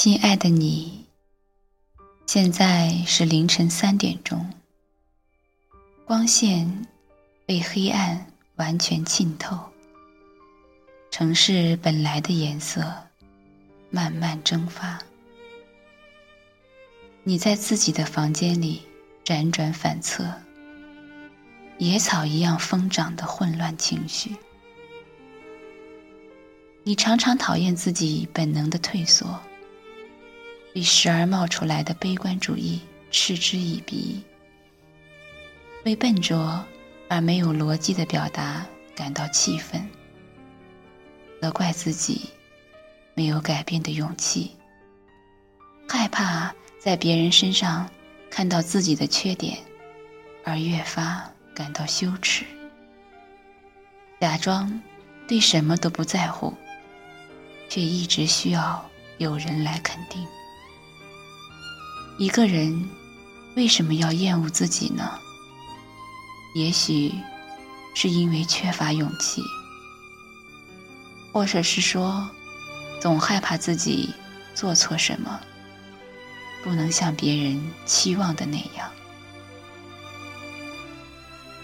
亲爱的你，现在是凌晨三点钟，光线被黑暗完全浸透，城市本来的颜色慢慢蒸发。你在自己的房间里辗转反侧，野草一样疯长的混乱情绪。你常常讨厌自己本能的退缩，对时而冒出来的悲观主义嗤之以鼻，为笨拙而没有逻辑的表达感到气愤，责怪自己没有改变的勇气，害怕。在别人身上看到自己的缺点，而越发感到羞耻，假装对什么都不在乎，却一直需要有人来肯定。一个人为什么要厌恶自己呢？也许是因为缺乏勇气，或者是说，总害怕自己做错什么。不能像别人期望的那样，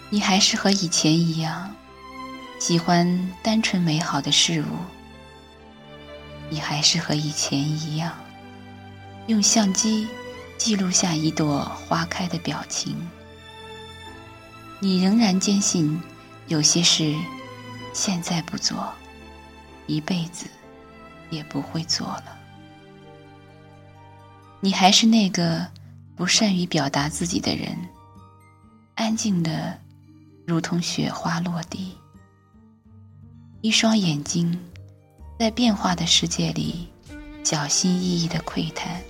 你还是和以前一样，喜欢单纯美好的事物。你还是和以前一样，用相机记录下一朵花开的表情。你仍然坚信，有些事现在不做，一辈子也不会做了。你还是那个不善于表达自己的人，安静的，如同雪花落地。一双眼睛，在变化的世界里，小心翼翼的窥探，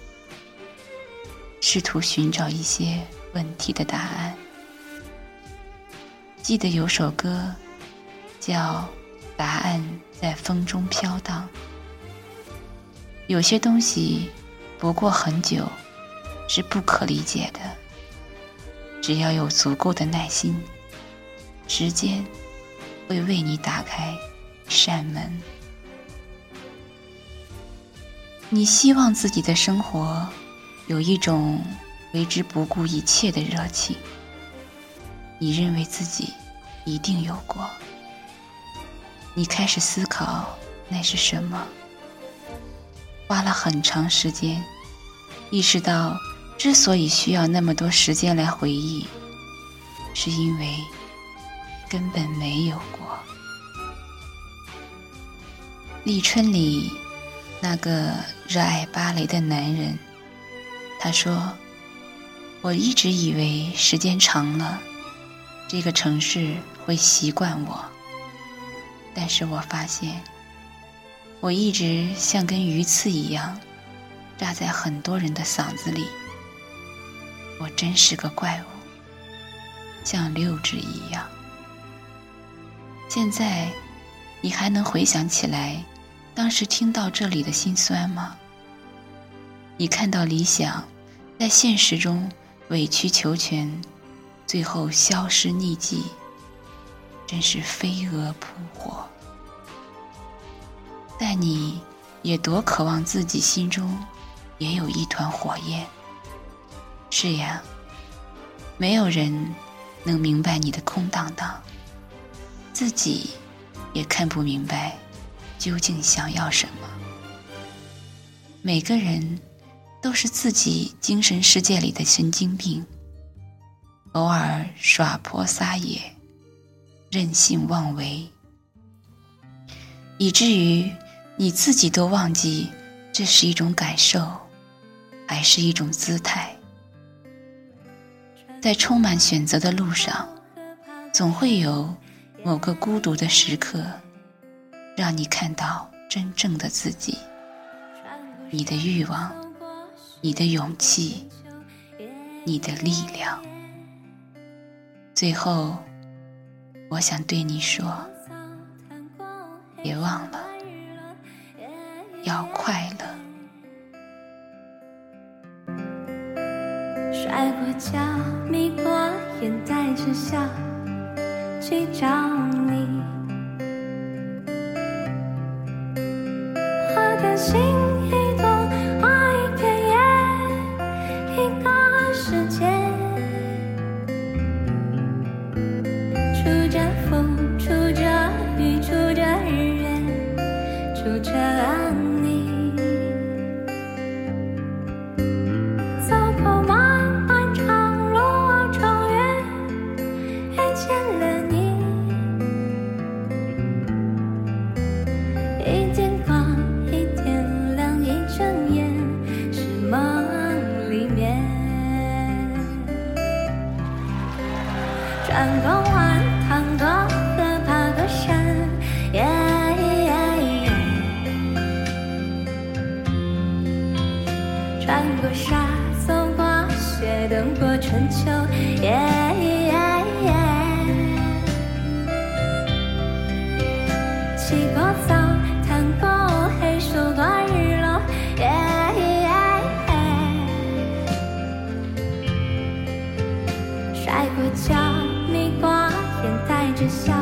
试图寻找一些问题的答案。记得有首歌，叫《答案在风中飘荡》。有些东西。不过很久，是不可理解的。只要有足够的耐心，时间会为你打开扇门。你希望自己的生活有一种为之不顾一切的热情。你认为自己一定有过。你开始思考那是什么，花了很长时间。意识到，之所以需要那么多时间来回忆，是因为根本没有过。立春里，那个热爱芭蕾的男人，他说：“我一直以为时间长了，这个城市会习惯我。但是我发现，我一直像根鱼刺一样。”扎在很多人的嗓子里，我真是个怪物，像六指一样。现在，你还能回想起来，当时听到这里的心酸吗？你看到理想，在现实中委曲求全，最后消失匿迹，真是飞蛾扑火。但你也多渴望自己心中。也有一团火焰。是呀，没有人能明白你的空荡荡，自己也看不明白究竟想要什么。每个人都是自己精神世界里的神经病，偶尔耍泼撒野，任性妄为，以至于你自己都忘记这是一种感受。还是一种姿态，在充满选择的路上，总会有某个孤独的时刻，让你看到真正的自己，你的欲望，你的勇气，你的力量。最后，我想对你说，别忘了，要快乐。摔过跤，眯过眼，带着笑去找你。就这。爱过，笑你寡言，带着笑。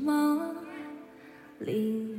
梦里